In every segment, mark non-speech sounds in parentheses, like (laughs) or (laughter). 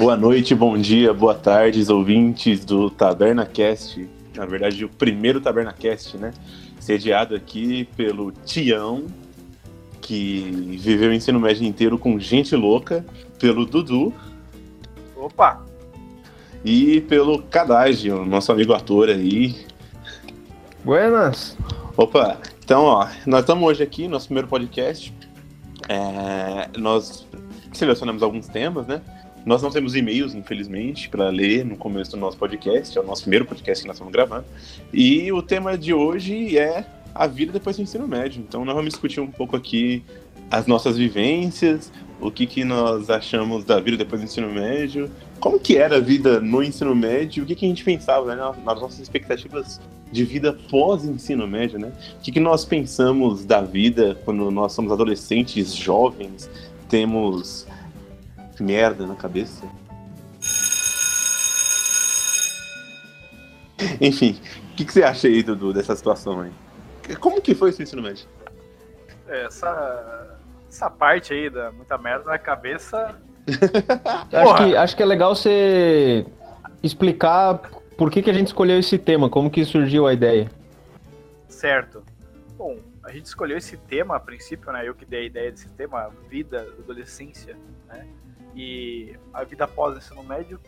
Boa noite, bom dia, boa tarde, ouvintes do Taberna Cast. Na verdade, o primeiro Taberna Cast, né? Sediado aqui pelo Tião, que viveu o ensino médio inteiro com gente louca, pelo Dudu. Opa! E pelo Cadagio, nosso amigo ator aí. Buenas! Opa, então, ó, nós estamos hoje aqui, nosso primeiro podcast. É, nós selecionamos alguns temas, né? Nós não temos e-mails, infelizmente, para ler no começo do nosso podcast, é o nosso primeiro podcast que nós estamos gravando. E o tema de hoje é a vida depois do ensino médio. Então, nós vamos discutir um pouco aqui as nossas vivências, o que, que nós achamos da vida depois do ensino médio, como que era a vida no ensino médio, o que, que a gente pensava né, nas nossas expectativas de vida pós-ensino médio, né? O que, que nós pensamos da vida quando nós somos adolescentes, jovens, temos merda na cabeça. Enfim, o que, que, você acha aí, Dudu, dessa situação aí? Como que foi esse ensino médio? Essa, essa parte aí da muita merda na cabeça. (laughs) acho, que, acho que é legal você explicar por que, que a gente escolheu esse tema, como que surgiu a ideia. Certo. Bom, a gente escolheu esse tema a princípio, né? Eu que dei a ideia desse tema, vida, adolescência, né? E a vida após o ensino médio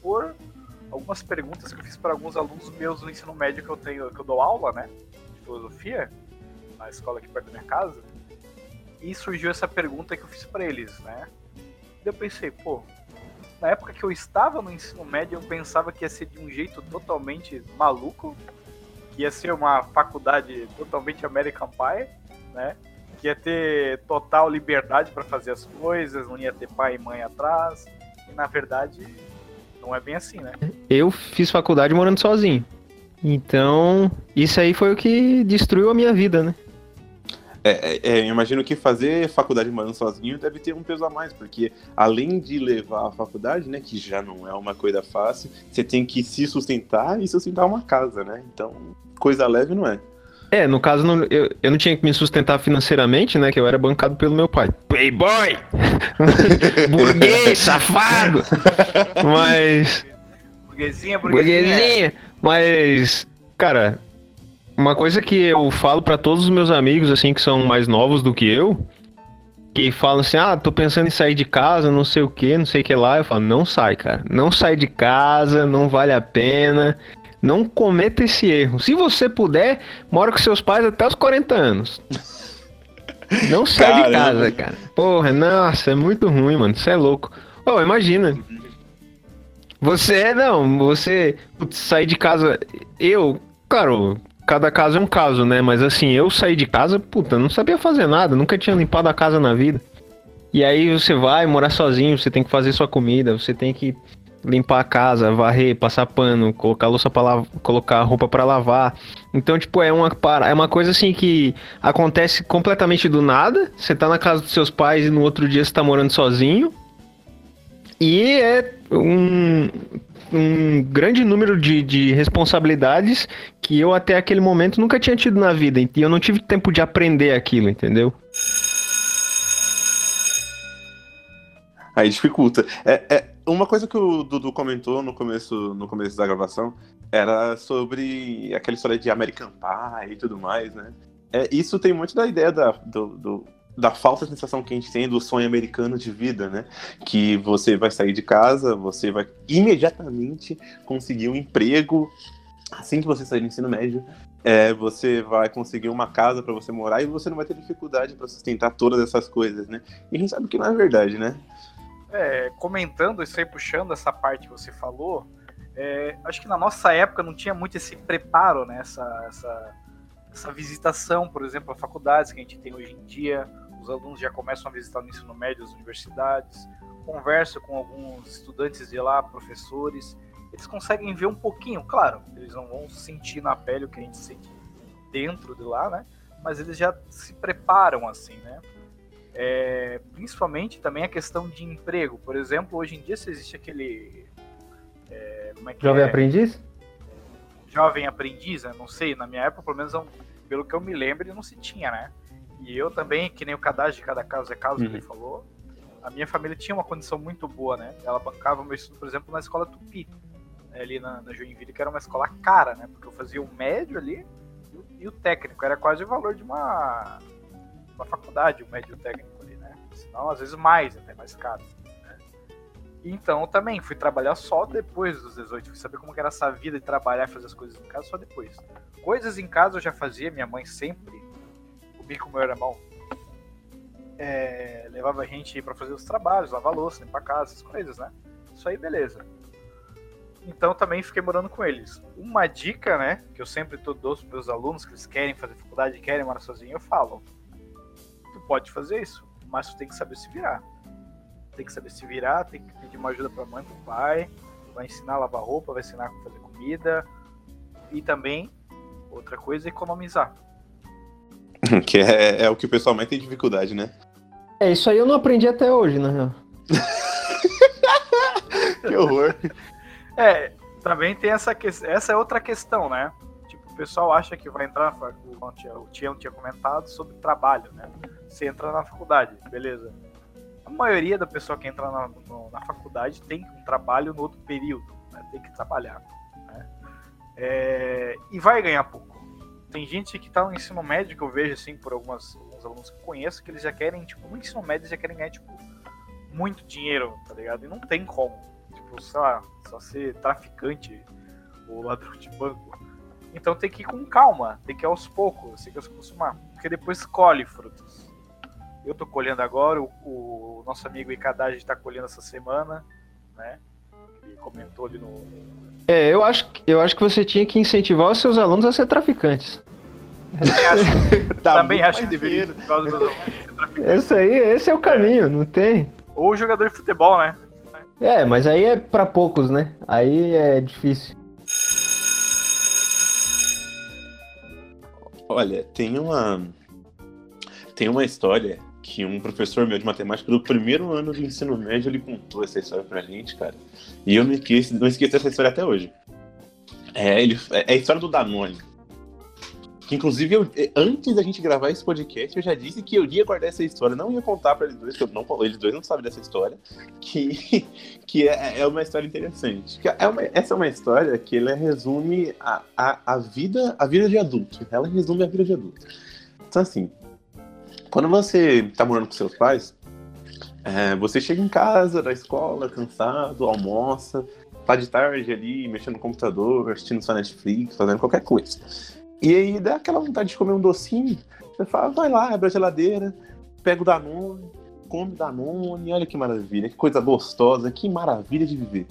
por algumas perguntas que eu fiz para alguns alunos meus do ensino médio que eu tenho, que eu dou aula, né, de filosofia, na escola aqui perto da minha casa. E surgiu essa pergunta que eu fiz para eles, né? E eu pensei, pô, na época que eu estava no ensino médio, eu pensava que ia ser de um jeito totalmente maluco, que ia ser uma faculdade totalmente American Pie, né? Que ia ter total liberdade para fazer as coisas, não ia ter pai e mãe atrás. E na verdade, não é bem assim, né? Eu fiz faculdade morando sozinho. Então, isso aí foi o que destruiu a minha vida, né? É, é, é, eu imagino que fazer faculdade morando sozinho deve ter um peso a mais, porque além de levar a faculdade, né, que já não é uma coisa fácil, você tem que se sustentar e sustentar uma casa, né? Então, coisa leve não é. É, no caso, não, eu, eu não tinha que me sustentar financeiramente, né? Que eu era bancado pelo meu pai. Playboy! (laughs) burguês, safado! Mas. Burguesinha, burguesinha. burguesinha. Mas, cara, uma coisa que eu falo para todos os meus amigos, assim, que são mais novos do que eu, que falam assim, ah, tô pensando em sair de casa, não sei o que, não sei o que lá. Eu falo, não sai, cara. Não sai de casa, não vale a pena. Não cometa esse erro. Se você puder, mora com seus pais até os 40 anos. Não (laughs) sai de casa, cara. Porra, nossa, é muito ruim, mano. Você é louco. Oh, imagina. Você é, não, você sair de casa. Eu, claro, cada caso é um caso, né? Mas assim, eu saí de casa, puta, não sabia fazer nada, nunca tinha limpado a casa na vida. E aí você vai morar sozinho, você tem que fazer sua comida, você tem que limpar a casa, varrer, passar pano, colocar louça para colocar roupa para lavar. Então, tipo, é uma é uma coisa assim que acontece completamente do nada. Você tá na casa dos seus pais e no outro dia você tá morando sozinho. E é um, um grande número de, de responsabilidades que eu até aquele momento nunca tinha tido na vida. E eu não tive tempo de aprender aquilo, entendeu? Aí dificulta. É, é, uma coisa que o Dudu comentou no começo, no começo da gravação era sobre aquela história de American Pie e tudo mais, né? É, isso tem muito da ideia da, do, do, da falsa sensação que a gente tem do sonho americano de vida, né? Que você vai sair de casa, você vai imediatamente conseguir um emprego assim que você sair do ensino médio. É, você vai conseguir uma casa para você morar e você não vai ter dificuldade para sustentar todas essas coisas, né? E a gente sabe que não é verdade, né? É, comentando isso aí, puxando essa parte que você falou, é, acho que na nossa época não tinha muito esse preparo, né? Essa, essa, essa, visitação, por exemplo, a faculdades que a gente tem hoje em dia. Os alunos já começam a visitar no ensino médio as universidades, converso com alguns estudantes de lá, professores. Eles conseguem ver um pouquinho, claro, eles não vão sentir na pele o que a gente sente dentro de lá, né? Mas eles já se preparam assim, né? É, principalmente também a questão de emprego. Por exemplo, hoje em dia se existe aquele. É, como é que Jovem é? aprendiz? Jovem aprendiz, né? não sei, na minha época, pelo menos pelo que eu me lembro, não se tinha, né? E eu também, que nem o cadastro de cada caso é caso uhum. que ele falou, a minha família tinha uma condição muito boa, né? Ela bancava o meu estudo, por exemplo, na escola Tupi, né, ali na, na Joinville, que era uma escola cara, né? Porque eu fazia o médio ali e o, e o técnico, era quase o valor de uma, uma faculdade, o médio técnico ali, né? Senão, às vezes mais, até mais caro. Né? Então, também fui trabalhar só depois dos 18, fui saber como era essa vida de trabalhar e fazer as coisas em casa só depois. Coisas em casa eu já fazia, minha mãe sempre, comigo com meu irmão, é, levava a gente para fazer os trabalhos, lavar louça, limpar casa, essas coisas, né? Isso aí, beleza. Então também fiquei morando com eles. Uma dica, né, que eu sempre dou para meus alunos que eles querem fazer faculdade, querem morar sozinho, eu falo: pode fazer isso, mas tu tem que saber se virar. Tem que saber se virar, tem que pedir uma ajuda para mãe, para pai, vai ensinar a lavar roupa, vai ensinar a fazer comida e também outra coisa, economizar. (laughs) Que é, é, o que o pessoal mais tem dificuldade, né? É, isso aí eu não aprendi até hoje, na real. (laughs) que horror. É, também tem essa questão. Essa é outra questão, né? Tipo, o pessoal acha que vai entrar. O Tião tinha comentado sobre trabalho, né? Você entra na faculdade, beleza. A maioria da pessoa que entra na, no, na faculdade tem um trabalho no outro período, né? tem que trabalhar. Né? É, e vai ganhar pouco. Tem gente que tá no ensino médio, que eu vejo assim, por algumas, alguns alunos que eu conheço, que eles já querem, tipo, no ensino médio, já querem ganhar, tipo, muito dinheiro, tá ligado? E não tem como. Tipo, sei lá, só ser traficante ou ladrão de banco. Então tem que ir com calma, tem que ir aos poucos, tem que se acostumar. Porque depois colhe frutos. Eu tô colhendo agora, o, o nosso amigo Icadage está colhendo essa semana, né? Ele comentou ali no, é, eu acho, eu acho que você tinha que incentivar os seus alunos a ser traficantes. Também acho, (laughs) tá também acho que deveria. Esse aí, esse é o caminho, não tem. Ou jogador de futebol, né? É, mas aí é para poucos, né? Aí é difícil. Olha, tem uma tem uma história que um professor meu de matemática do primeiro ano do ensino médio ele contou essa história pra gente, cara. E eu não esqueço, não esqueço dessa história até hoje. É, ele, é a história do Danone. Que inclusive, eu, antes da gente gravar esse podcast, eu já disse que eu ia guardar essa história. Não ia contar para eles dois, que eu não, eles dois não sabem dessa história. Que, (laughs) que é, é uma história interessante. É uma, essa é uma história que ela resume a, a, a, vida, a vida de adulto. Ela resume a vida de adulto. Então, assim, quando você tá morando com seus pais, é, você chega em casa da escola, cansado, almoça, tá de tarde ali, mexendo no computador, assistindo sua Netflix, fazendo qualquer coisa. E aí dá aquela vontade de comer um docinho, você fala, vai lá, abre a geladeira, pega o Danone, come Danone, olha que maravilha, que coisa gostosa, que maravilha de viver.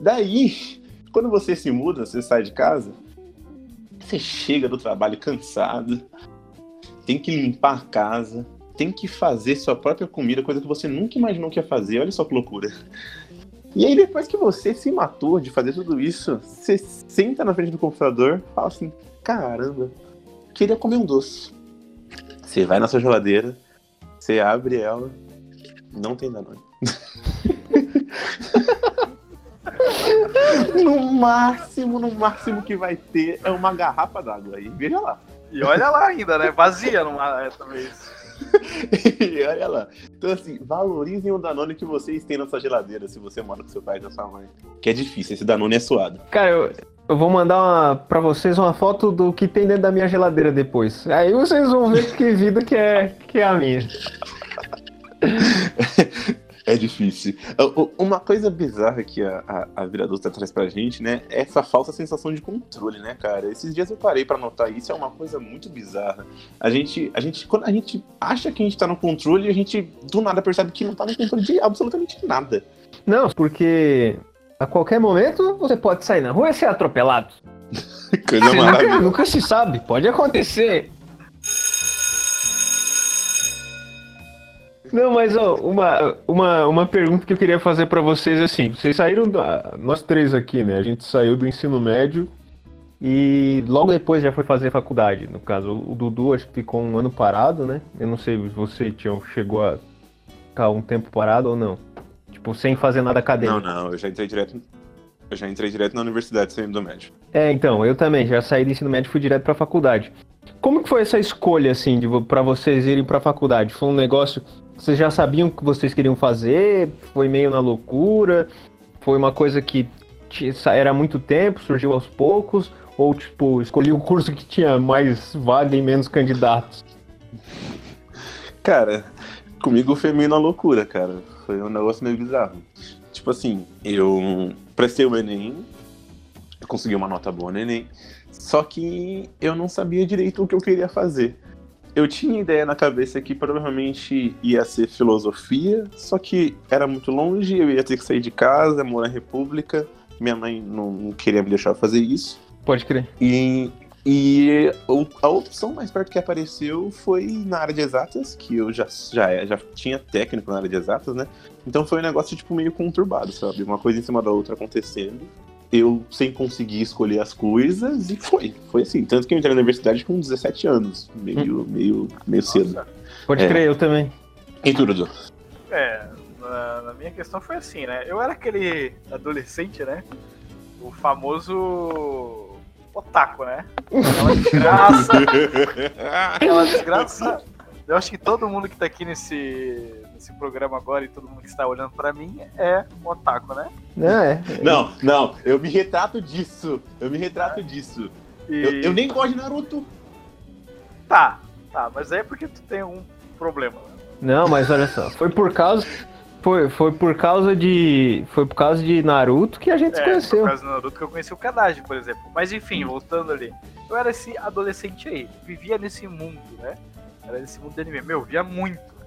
Daí, quando você se muda, você sai de casa, você chega do trabalho cansado, tem que limpar a casa, tem que fazer sua própria comida, coisa que você nunca imaginou que ia fazer. Olha só que loucura. E aí, depois que você se matou de fazer tudo isso, você senta na frente do computador fala assim: caramba, queria comer um doce. Você vai na sua geladeira, você abre ela, não tem Danone. (laughs) no máximo, no máximo que vai ter é uma garrafa d'água aí. Veja lá. E olha lá ainda, né? Vazia numa essa vez. (laughs) e olha lá. Então, assim, valorizem o Danone que vocês têm na sua geladeira, se você mora com seu pai e sua mãe. Que é difícil, esse Danone é suado. Cara, eu, eu vou mandar uma, pra vocês uma foto do que tem dentro da minha geladeira depois. Aí vocês vão ver que vida que é, que é a minha. (laughs) É difícil. Uma coisa bizarra que a, a, a vida adulta traz pra gente, né? É essa falsa sensação de controle, né, cara? Esses dias eu parei para notar isso, é uma coisa muito bizarra. A gente, a gente, quando a gente acha que a gente tá no controle, a gente do nada percebe que não tá no controle de absolutamente nada. Não, porque a qualquer momento você pode sair na rua e ser atropelado. (laughs) coisa maravilhosa. Nunca, nunca se sabe, pode acontecer. Não, mas ó, uma, uma, uma pergunta que eu queria fazer para vocês assim, vocês saíram da, nós três aqui, né? A gente saiu do ensino médio e logo depois já foi fazer faculdade. No caso, o Dudu acho que ficou um ano parado, né? Eu não sei se você Tião, chegou a ficar um tempo parado ou não. Tipo, sem fazer nada acadêmico. Não, não, eu já entrei direto. Eu já entrei direto na universidade saindo do médio. É, então, eu também, já saí do ensino médio e fui direto pra faculdade. Como que foi essa escolha, assim, para vocês irem pra faculdade? Foi um negócio vocês já sabiam o que vocês queriam fazer? Foi meio na loucura? Foi uma coisa que era muito tempo, surgiu aos poucos? Ou, tipo, escolhi o curso que tinha mais vaga e menos candidatos? Cara, comigo foi meio na loucura, cara. Foi um negócio meio bizarro. Tipo assim, eu prestei o Enem, consegui uma nota boa no Enem, só que eu não sabia direito o que eu queria fazer. Eu tinha ideia na cabeça que provavelmente ia ser filosofia, só que era muito longe, eu ia ter que sair de casa, morar em república. Minha mãe não queria me deixar fazer isso. Pode crer. E e a opção mais perto que apareceu foi na área de exatas, que eu já, já, já tinha técnico na área de exatas, né? Então foi um negócio, tipo, meio conturbado, sabe? Uma coisa em cima da outra acontecendo. Eu sem conseguir escolher as coisas e foi. Foi assim. Tanto que eu entrei na universidade com 17 anos. Meio, hum. meio, meio cedo. Pode é. crer, eu também. E tudo, É, na, na minha questão foi assim, né? Eu era aquele adolescente, né? O famoso otaku, né? Aquela desgraça. (laughs) aquela desgraça. Eu acho que todo mundo que tá aqui nesse, nesse programa agora e todo mundo que está olhando pra mim é um otaku, né? Não, é. Não, não, eu me retrato disso. Eu me retrato é. disso. E... Eu, eu, nem gosto de Naruto. Tá, tá, mas é porque tu tem um problema. Não, mas olha só, foi por causa foi, foi por causa de. Foi por causa de Naruto que a gente é, se conheceu. Por causa do Naruto que eu conheci o Kadaji, por exemplo. Mas enfim, hum. voltando ali. Eu era esse adolescente aí, vivia nesse mundo, né? Era nesse mundo de anime. Meu, via muito.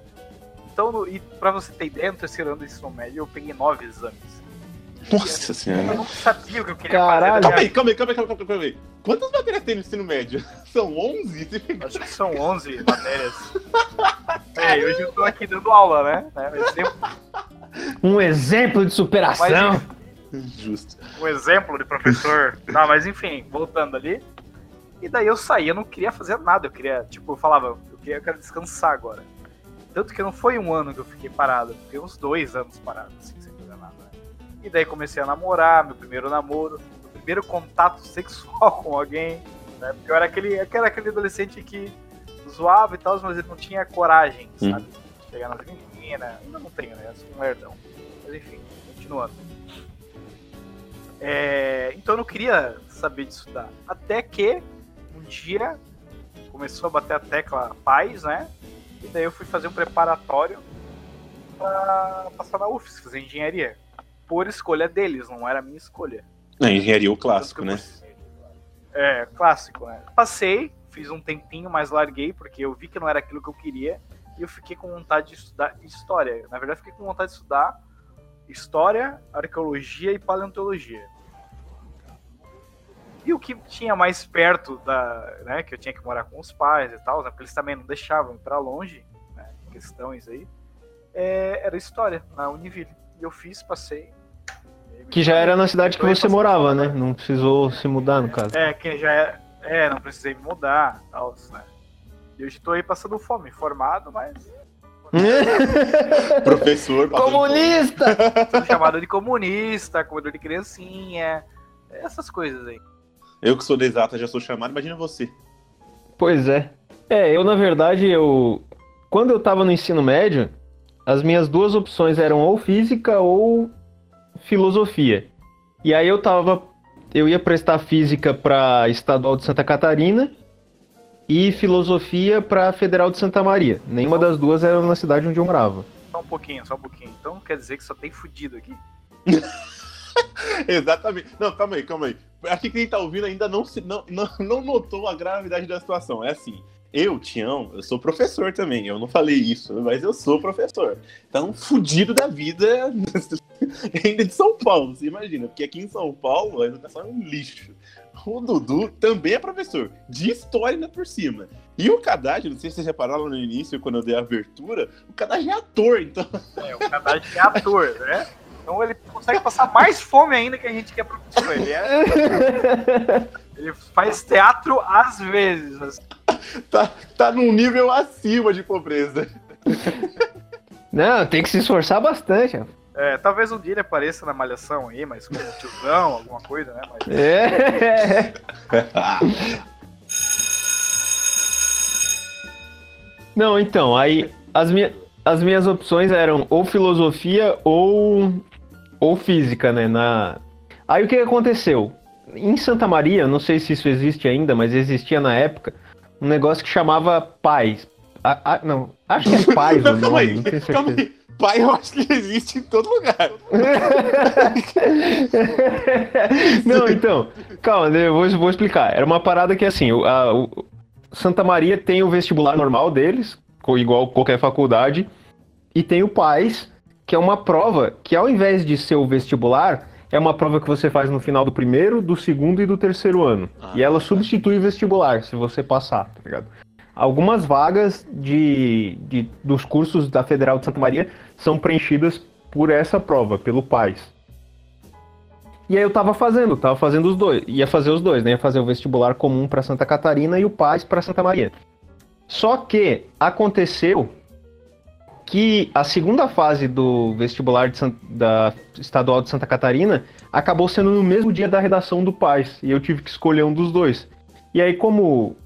Então, no, e pra você ter ideia, no terceiro ano do ensino médio, eu peguei nove exames. Nossa senhora. Eu não sabia o que eu queria Caralho. fazer. Calma aí, calma aí, calma aí, calma aí, calma aí. Quantas matérias tem no ensino médio? (laughs) São 11? Acho que são 11 matérias. é, hoje eu tô aqui dando aula, né? Um exemplo de superação. Mas, Justo. Um exemplo de professor. Não, mas enfim, voltando ali. E daí eu saí, eu não queria fazer nada. Eu queria, tipo, eu falava, eu, queria, eu quero descansar agora. Tanto que não foi um ano que eu fiquei parado, eu fiquei uns dois anos parado, assim, sem fazer nada. Né? E daí comecei a namorar, meu primeiro namoro primeiro contato sexual (laughs) com alguém, né? Porque eu era aquele, era aquele adolescente que zoava e tal, mas ele não tinha coragem, hum. sabe? De chegar nas meninas. Ainda não tenho, né? Eu sou um lerdão. Mas enfim, continuando. É, então eu não queria saber de estudar. Até que um dia começou a bater a tecla paz, né? E daí eu fui fazer um preparatório para passar na UFS, fazer engenharia. Por escolha deles, não era minha escolha. Na engenharia o clássico, né? É, clássico, né? Passei, fiz um tempinho, mas larguei, porque eu vi que não era aquilo que eu queria, e eu fiquei com vontade de estudar história. Na verdade, fiquei com vontade de estudar história, arqueologia e paleontologia. E o que tinha mais perto da, né, que eu tinha que morar com os pais e tal, né, porque eles também não deixavam ir para longe, né, questões aí, é, era história na Univille. E eu fiz, passei, que já era na cidade que você morava, né? Não precisou se mudar, no caso. É, que já é. É, não precisei me mudar, tal, né? E hoje tô aí passando fome, formado, mas. (laughs) Professor. Comunista! Sou chamado de comunista, comedor de criancinha, essas coisas aí. Eu que sou de exata já sou chamado, imagina você. Pois é. É, eu na verdade, eu. Quando eu tava no ensino médio, as minhas duas opções eram ou física ou filosofia. E aí eu tava. Eu ia prestar física para Estadual de Santa Catarina e filosofia para Federal de Santa Maria. Nenhuma das duas era na cidade onde eu morava. Só um pouquinho, só um pouquinho. Então quer dizer que só tem fudido aqui? (laughs) Exatamente. Não, calma aí, calma aí. Acho que quem tá ouvindo ainda não, se, não, não, (laughs) não notou a gravidade da situação. É assim, eu, Tião, eu sou professor também. Eu não falei isso, mas eu sou professor. Então, fudido da vida (laughs) ainda de São Paulo, você imagina. Porque aqui em São Paulo a educação é um lixo. O Dudu também é professor, de história ainda por cima. E o Kadaj, não sei se vocês repararam no início, quando eu dei a abertura, o Kadaj é ator, então. É, o Kadaj é ator, né? Então ele consegue passar mais fome ainda que a gente que é professor. Ele, é... (laughs) ele faz teatro às vezes. Assim tá, tá num nível acima de pobreza. Não, tem que se esforçar bastante. É, talvez um dia ele apareça na malhação aí, mas como tiozão, alguma coisa, né? Mas... É. Não, então, aí as minhas. as minhas opções eram ou filosofia ou, ou física, né? Na... Aí o que aconteceu? Em Santa Maria, não sei se isso existe ainda, mas existia na época, um negócio que chamava paz. Ah, ah, não, acho que é (laughs) paz Não, o calma nome, aí, não tenho calma aí. Pai, eu acho que existe em todo lugar. (laughs) Não, então, calma, né, eu vou, vou explicar. Era uma parada que assim, o, a- o- Santa Maria tem o vestibular normal deles, igual qualquer faculdade, e tem o PAIS, que é uma prova que ao invés de ser o vestibular, é uma prova que você faz no final do primeiro, do segundo e do terceiro ano. Ah, e ela tá. substitui o vestibular, se você passar, tá ligado? Algumas vagas de, de- dos cursos da Federal de Santa Maria são preenchidas por essa prova, pelo PAIS. E aí eu tava fazendo, tava fazendo os dois. Ia fazer os dois, né? Ia fazer o vestibular comum para Santa Catarina e o PAIS para Santa Maria. Só que aconteceu que a segunda fase do vestibular de San- da estadual de Santa Catarina acabou sendo no mesmo dia da redação do PAIS. E eu tive que escolher um dos dois. E aí, como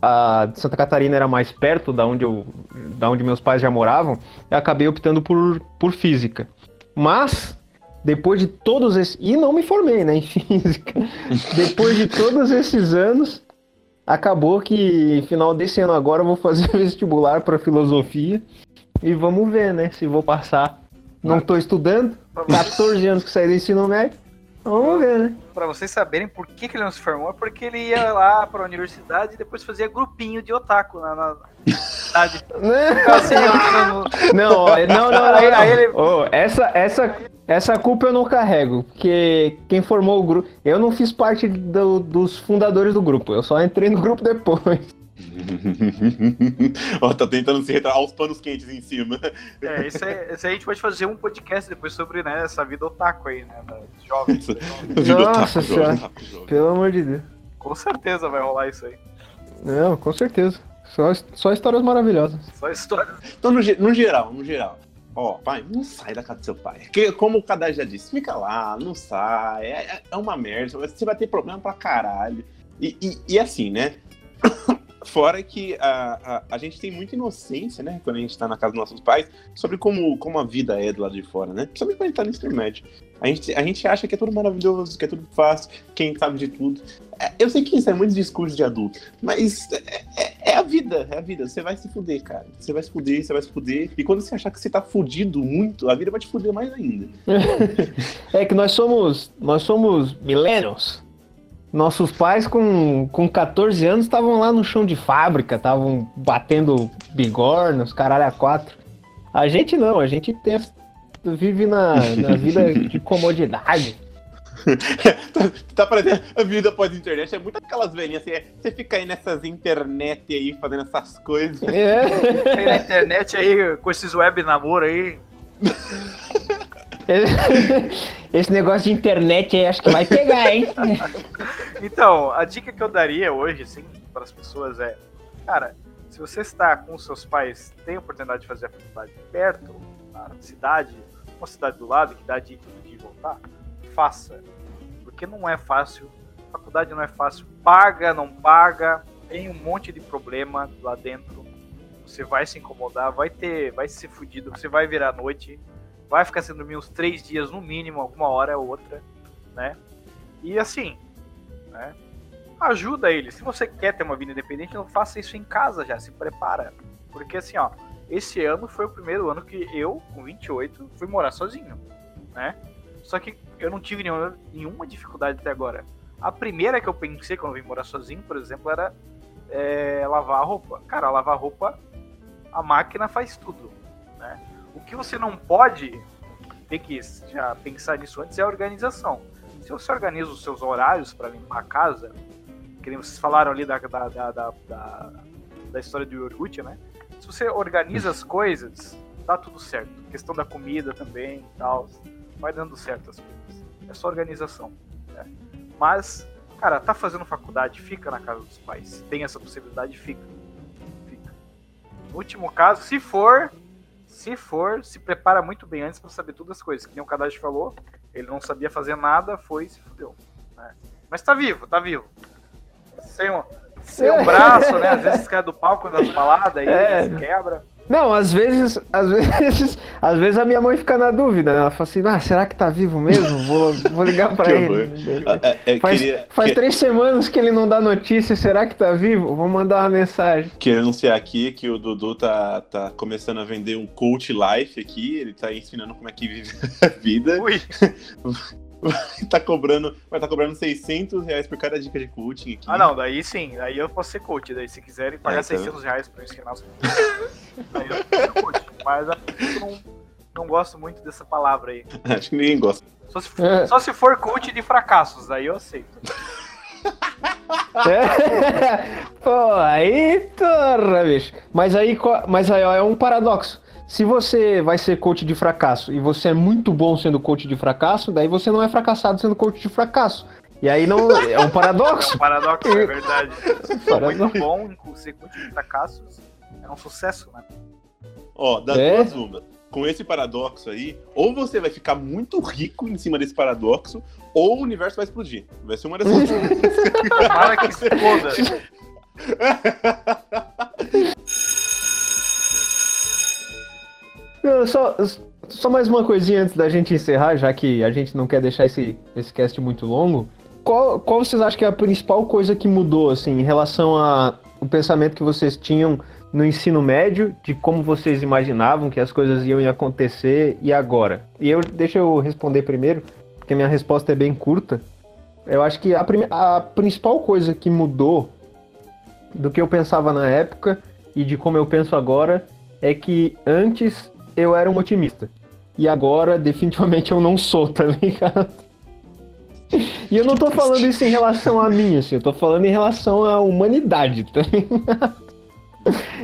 a de Santa Catarina era mais perto da onde, eu, da onde meus pais já moravam, eu acabei optando por, por física. Mas, depois de todos esses. E não me formei, né, em (laughs) física. depois de todos esses anos, acabou que final desse ano agora eu vou fazer (laughs) vestibular para filosofia. E vamos ver, né, se vou passar. Não tô estudando, 14 anos que saí do ensino médio. Vamos ver, né? Pra vocês saberem por que, que ele não se formou, é porque ele ia lá pra universidade e depois fazia grupinho de otaku na, na cidade. (laughs) No- Não, ó, não, não, não. Aí- aí não. ele- Ô, essa, essa, essa culpa eu não carrego, porque quem formou o grupo. Eu não fiz parte do- dos fundadores do grupo, eu só entrei no grupo depois. (laughs) Ó, tá tentando se retratar aos panos quentes em cima. É, isso aí, isso aí a gente pode fazer um podcast depois sobre né, essa vida otaku aí, né? jovens. Vida Nossa otaku, senhora. jovem, otaku, jovem. Pelo amor de Deus. Com certeza vai rolar isso aí. Não, com certeza. Só, só histórias maravilhosas. Só história. Então, no, no geral, no geral. Ó, pai, não sai da casa do seu pai. Que, como o Kadar já disse, fica lá, não sai. É, é- é uma merda. Você vai ter problema pra caralho. E, e, e assim, né? Fora que a, a, a gente tem muita inocência, né? Quando a gente tá na casa dos nossos pais, sobre como, como a vida é do lado de fora, né? Principalmente quando a gente tá no ensino médio. A gente, a gente acha que é tudo maravilhoso, que é tudo fácil, quem sabe de tudo. É, eu sei que isso é muito discurso de adulto, mas é, é- é a vida, é a vida. Você vai se fuder, cara. Você vai se fuder, você vai se fuder. E quando você achar que você tá fudido muito, a vida vai te fuder mais ainda. (laughs) É que nós somos. Nós somos millennials. Nossos pais com, com 14 anos estavam lá no chão de fábrica, estavam batendo bigorna, os caralho a quatro. A gente não, a gente tem, vive na, na vida de (laughs) comodidade. tá, tá parecendo a vida pós-internet, é muito aquelas velhinhas assim, é, você fica aí nessas internet aí, fazendo essas coisas. É. Aí na internet aí, com esses web namoro aí. (laughs) (laughs) Esse negócio de internet aí acho que vai pegar, hein? (laughs) Então, a dica que eu daria hoje, assim, para as pessoas é, cara, se você está com seus pais, tem a oportunidade de fazer a faculdade perto, na cidade, uma cidade do lado, que dá de ir todo dia e voltar, faça. Porque não é fácil, faculdade não é fácil, paga, não paga, tem um monte de problema lá dentro. Você vai se incomodar, vai ter, vai ser fudido, você vai virar noite, vai ficar sem dormir uns três dias no mínimo, alguma hora ou outra, né? E assim, né? Ajuda ele. Se você quer ter uma vida independente, não faça isso em casa já, se prepara. Porque assim, ó, esse ano foi o primeiro ano que eu, com 28, fui morar sozinho, né? Só que eu não tive nenhuma, nenhuma dificuldade até agora. A primeira que eu pensei quando eu vim morar sozinho, por exemplo, era é, lavar a roupa. Cara, lavar a roupa, a máquina faz tudo, né? O que você não pode, tem que já pensar nisso antes, é a organização. Se você organiza os seus horários para limpar a casa, que nem vocês falaram ali da, da, da, da, da, história do iogurte, né? Se você organiza as coisas, dá tudo certo. questão da comida também e tal, vai dando certo as coisas. É só organização. Né? Mas, cara, tá fazendo faculdade, fica na casa dos pais. Tem essa possibilidade, fica. Fica. No último caso, se for, se for, se prepara muito bem antes para saber todas as coisas. Que nem o Kadashi falou, ele não sabia fazer nada, foi e se fudeu. Né? Mas tá vivo, tá vivo. Sem um, sem um (laughs) braço, né? Às vezes cai do palco das baladas aí, É. se quebra. Não, às vezes, às (laughs) vezes, às vezes a minha mãe fica na dúvida. Ela fala assim, ah, será que tá vivo mesmo? Vou, vou ligar pra (laughs) Que ele. É, é, Faz, queria, faz que- três semanas que ele não dá notícia, será que tá vivo? Vou mandar uma mensagem. Queria anunciar aqui que o Dudu tá, tá começando a vender um coach life aqui. Ele tá ensinando como é que vive (laughs) a vida. Ui, (laughs) tá cobrando, vai estar cobrando 600 reais por cada dica de coaching aqui. ah não, daí sim, aí eu posso ser coach, daí se quiserem pagar É, tá. 600 reais pra (laughs) eu ensinar os aí eu coach, mas eu não, não gosto muito dessa palavra aí. (laughs) Acho que ninguém gosta. Só se, É. só se for coach de fracassos, aí eu aceito. É. Pô, aí, torra, bicho. Mas aí, mas aí ó, é um paradoxo. Se você vai ser coach de fracasso e você é muito bom sendo coach de fracasso, daí você não é fracassado sendo coach de fracasso. E aí não é um paradoxo. (laughs) Paradoxo, é verdade. (laughs) Paradoxo. Muito bom em ser coach de fracassos. É um sucesso, né? Ó, das É? duas uma. Com esse paradoxo aí, ou você vai ficar muito rico em cima desse paradoxo, ou o universo vai explodir. Vai ser uma dessas (laughs) duas. Tomara que exploda. Só, só mais uma coisinha antes da gente encerrar, já que a gente não quer deixar esse, esse cast muito longo. Qual, qual vocês acham que é a principal coisa que mudou, assim, em relação ao pensamento que vocês tinham no ensino médio, de como vocês imaginavam que as coisas iam acontecer e agora? E eu, deixa eu responder primeiro, porque minha resposta é bem curta. Eu acho que a, a principal coisa que mudou do que eu pensava na época e de como eu penso agora é que antes eu era um otimista. E agora, definitivamente, eu não sou, tá ligado? E eu não tô falando isso em relação a mim, assim, eu tô falando em relação à humanidade, tá ligado?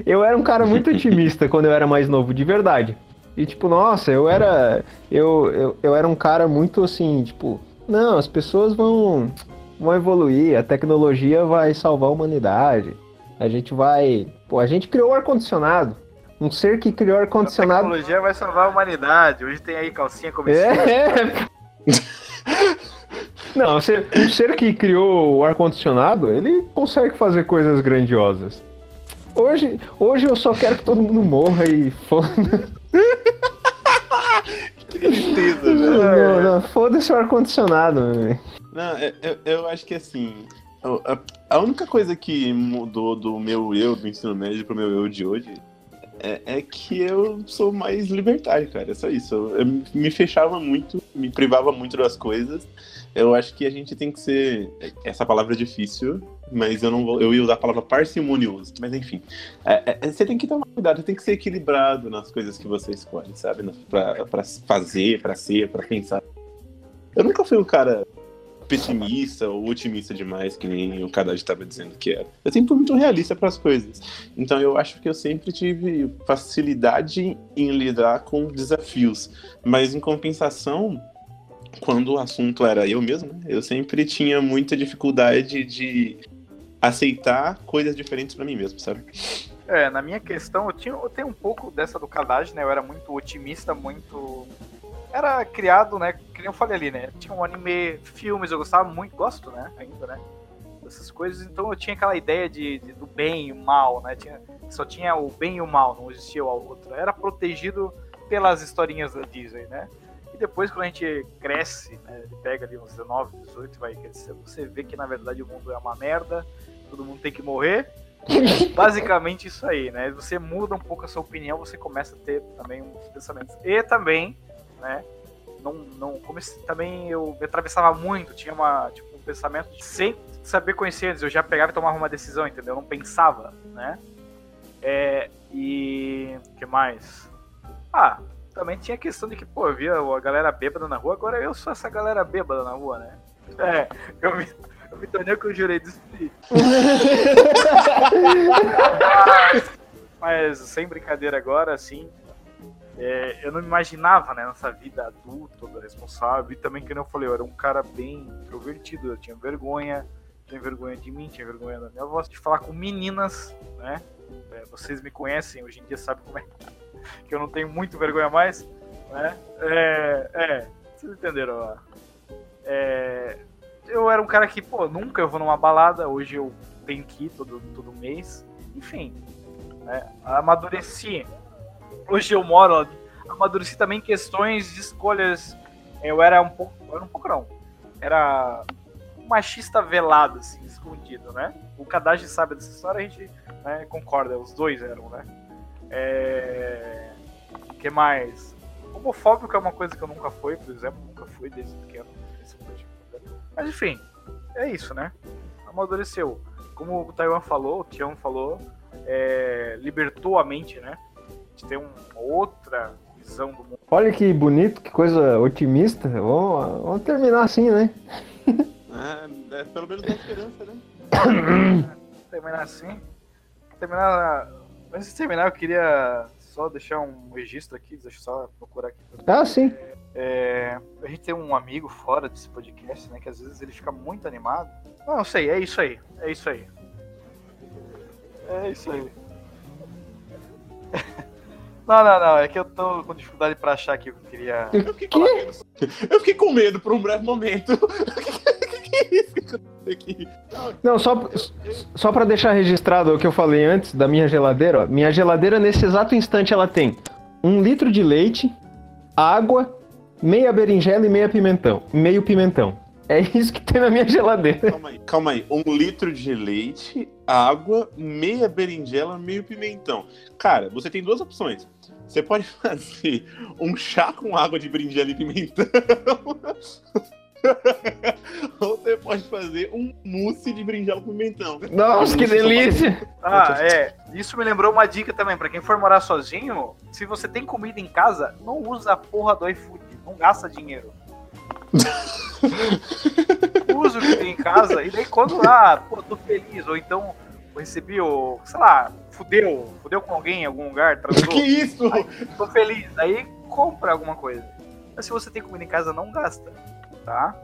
Eu era um cara muito otimista quando eu era mais novo, de verdade. E tipo, nossa, eu era. Eu, eu, eu era um cara muito assim, tipo, não, as pessoas vão, vão evoluir, a tecnologia vai salvar a humanidade. A gente vai. Pô, a gente criou o ar-condicionado. Um ser que criou A ar-condicionado. tecnologia vai salvar a humanidade. Hoje tem aí calcinha comercial. É. (laughs) Não, um ser, um ser que criou o ar-condicionado, ele consegue fazer coisas grandiosas. Hoje, hoje eu só quero que todo mundo morra e foda. (laughs) Que tristeza, velho. Não, não, foda-se o ar-condicionado, velho. Não, eu, eu- eu acho que assim. A, a única coisa que mudou do meu eu do ensino médio pro meu eu de hoje é, é que eu sou mais libertário, cara. É só isso. Eu, eu me fechava muito, me privava muito das coisas. Eu acho que a gente tem que ser. Essa palavra é difícil, mas eu não vou. Eu ia usar a palavra parcimonioso. Mas enfim. É, é, você tem que tomar cuidado, tem que ser equilibrado nas coisas que você escolhe, sabe? Pra, pra fazer, pra ser, pra pensar. Eu nunca fui um cara pessimista ou otimista demais, que nem o Kadad estava dizendo que era. Eu sempre fui muito realista para as coisas. Então eu acho que eu sempre tive facilidade em lidar com desafios. Mas em compensação, quando o assunto era eu mesmo, né, eu sempre tinha muita dificuldade de aceitar coisas diferentes para mim mesmo, sabe? É, na minha questão, eu, tinha, eu tenho um pouco dessa do Kadaj, né? Eu era muito otimista, muito. Era criado, né? Que nem eu falei ali, né? Tinha um anime, filmes, eu gostava muito, gosto, né? Ainda, né? Dessas coisas, então eu tinha aquela ideia de, de- do bem e o mal, né? Tinha, só tinha o bem e o mal, não existia o outro. Era protegido pelas historinhas da Disney, né? E depois, quando a gente cresce, né? Ele pega ali uns 19, 18, vai crescer, você vê que na verdade o mundo é uma merda, todo mundo tem que morrer. (laughs) Basicamente isso aí, né? Você muda um pouco a sua opinião, você começa a ter também uns pensamentos. E também, né? Não, não comecei, também eu me atravessava muito, tinha uma, tipo, um pensamento de sem saber conhecer antes, eu já pegava e tomava uma decisão, entendeu? Eu não pensava, né? É, e que mais? Ah, também tinha a questão de que, pô, eu via a galera bêbada na rua, agora eu sou essa galera bêbada na rua, né? É, eu me, eu me tornei o que eu jurei de espírito. (laughs) Mas sem brincadeira agora, assim, é, eu não me imaginava, né, nessa vida adulta, responsável, e também, que eu falei, eu era um cara bem introvertido, eu tinha vergonha, tinha vergonha de mim, tinha vergonha da minha voz, de falar com meninas, né, É, vocês me conhecem, hoje em dia sabem como é (laughs) que eu não tenho muito vergonha mais, né, é, é vocês entenderam. É, eu era um cara que, pô, nunca eu vou numa balada, hoje eu tenho que ir todo, todo mês, enfim, né, amadureci, hoje eu moro, amadureci também questões de escolhas. Eu era um pouco. Era um pouco não. Era machista velado, assim, escondido, né? O Kadashi sabe dessa história, a gente né, concorda, os dois eram, né? É... que mais? Homofóbico é uma coisa que eu nunca fui, por exemplo, nunca fui desde pequeno. Mas enfim, é isso, né? Amadureceu. Como o Taiwan falou, o Tião falou, é... libertou a mente, né? A gente tem uma outra visão do mundo. Olha que bonito, que coisa otimista. Vamos, vamos terminar assim, né? É, é pelo menos dá esperança, né? terminar assim. Terminar. Antes de terminar, eu queria só deixar um registro aqui, deixa eu só procurar aqui. Ah, sim. É, a gente tem um amigo fora desse podcast, né? Que às vezes ele fica muito animado. Não, eu sei, é isso aí. É isso aí. É isso aí. Não, não, não. É que eu tô com dificuldade pra achar que eu queria. Eu fiquei, com... eu fiquei com medo por um breve momento. (laughs) Não, só, só para deixar registrado o que eu falei antes da minha geladeira, ó, minha geladeira nesse exato instante ela tem um litro de leite, água, meia berinjela e meia pimentão, meio pimentão. É isso que tem na minha geladeira. Calma aí, calma aí. Um litro de leite, água, meia berinjela, meio pimentão. Cara, você tem duas opções. Você pode fazer um chá com água de berinjela e pimentão. (laughs) Ou você pode fazer um mousse de berinjela com pimentão. Nossa, que delícia! Ah, é. Isso me lembrou uma dica também. Pra quem for morar sozinho, se você tem comida em casa, não usa a porra do iFood. Não gasta dinheiro. (laughs) Usa o que tem em casa e daí quando, ah, pô, tô feliz, ou então recebi o, sei lá, fudeu, fudeu com alguém em algum lugar, transou. (laughs) Que isso? Aí, tô feliz, aí compra alguma coisa. Mas se você tem comida em casa, não gasta, tá?